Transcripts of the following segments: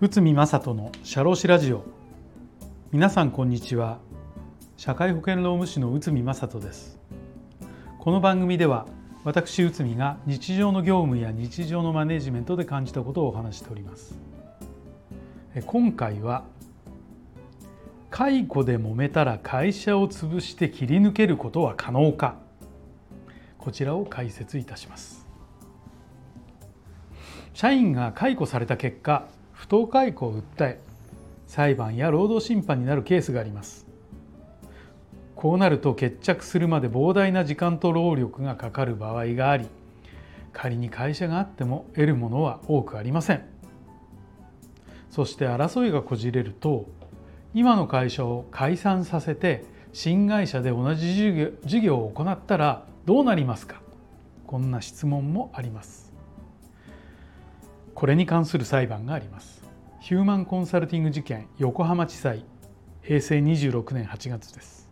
内海正人の社労士ラジオ。皆さんこんにちは。社会保険労務士の内海正人です。この番組では私内海が日常の業務や日常のマネジメントで感じたことをお話しております。今回は解雇で揉めたら会社を潰して切り抜けることは可能か。こちらを解説いたします。社員が解雇された結果不当解雇を訴え裁判や労働審判になるケースがあります。こうなると決着するまで膨大な時間と労力がかかる場合があり仮に会社があっても得るものは多くありません。そして争いがこじれると今の会社を解散させて新会社で同じ事業事業を行ったらどうなりますか？こんな質問もあります。これに関する裁判があります。ヒューマンコンサルティング事件横浜地裁平成26年8月です。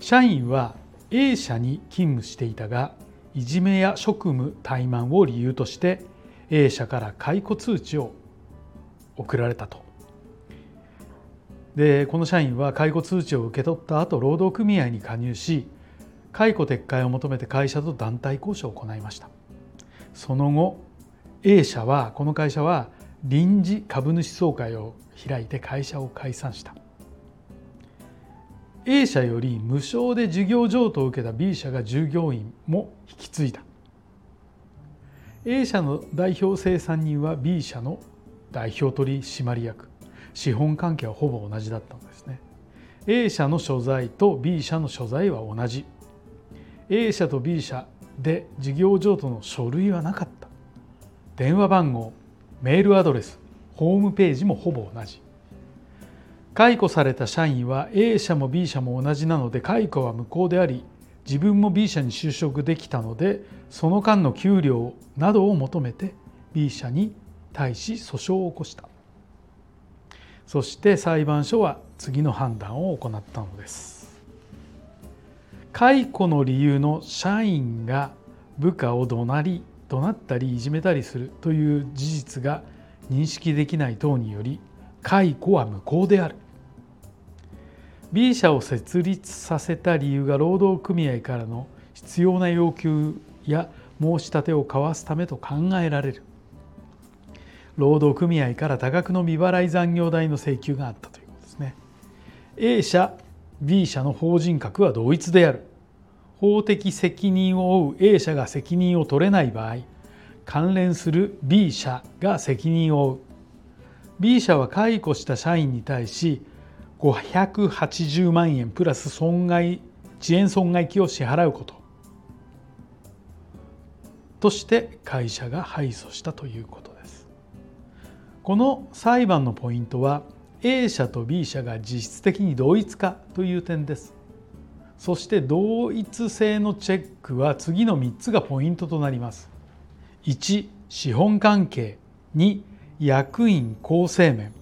社員は A 社に勤務していたがいじめや職務怠慢を理由として A 社から解雇通知を送られたと。でこの社員は解雇通知を受け取った後労働組合に加入し解雇撤回を求めて会社と団体交渉を行いました。その後 A 社はこの会社は臨時株主総会を開いて会社を解散した。A 社より無償で事業譲渡を受けた B 社が従業員も引き継いだ。A 社の代表生産人は B 社の代表取締役。資本関係はほぼ同じだったんですね。A 社の所在と B 社の所在は同じ。A 社と B 社で事業譲渡の書類はなかった。電話番号メールアドレスホームページもほぼ同じ。解雇された社員は A 社も B 社も同じなので解雇は無効であり自分も B 社に就職できたのでその間の給料などを求めて B 社に対し訴訟を起こした。そして裁判所は次の判断を行ったのです。解雇の理由の社員が部下を怒鳴り怒鳴ったりいじめたりするという事実が認識できない等により解雇は無効である。B 社を設立させた理由が労働組合からの必要な要求や申し立てを交わすためと考えられる。労働組合から多額の未払い残業代の請求があったということですね。A 社 B 社の法人格は同一である。法的責任を負う A 社が責任を取れない場合関連する B 社が責任を負う。B 社は解雇した社員に対し580万円プラス損害遅延損害金を支払うこと。として会社が敗訴したということです。この裁判のポイントは A 社と B 社が実質的に同一化という点です。そして同一性のチェックは次の3つがポイントとなります。1資本関係。2役員構成面。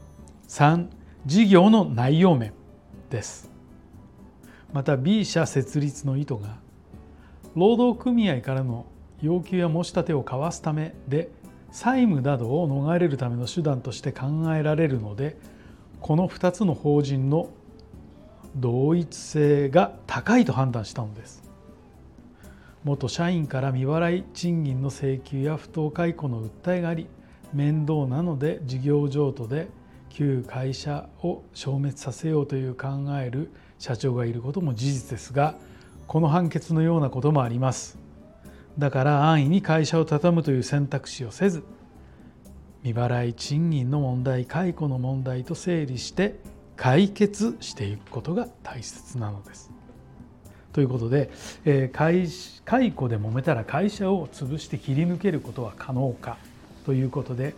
3事業の内容面です。また B 社設立の意図が労働組合からの要求や申し立てを交わすためで債務などを逃れるための手段として考えられるのでこの2つの法人の同一性が高いと判断したのです。元社員から未払い賃金の請求や不当解雇の訴えがあり面倒なので事業譲渡で旧会社を消滅させようという考える社長がいることも事実ですがこの判決のようなこともあります。だから安易に会社を畳むという選択肢をせず未払い賃金の問題解雇の問題と整理して解決していくことが大切なのです。ということで、えー、解雇で揉めたら会社を潰して切り抜けることは可能かということで、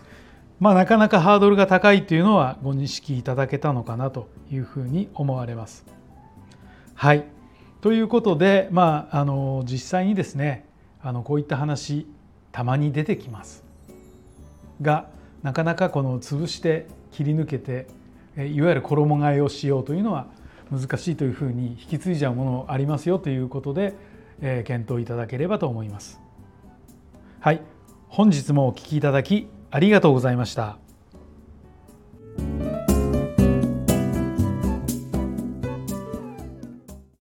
まあ、なかなかハードルが高いというのはご認識いただけたのかなというふうに思われます。はいということで、まあ、あの実際にですねあのこういった話たまに出てきますがなかなかこの潰して切り抜けていわゆる衣替えをしようというのは難しいというふうに引き継いじゃうものありますよということでえ検討いただければと思います。はい、本日もお聴きいただきありがとうございました。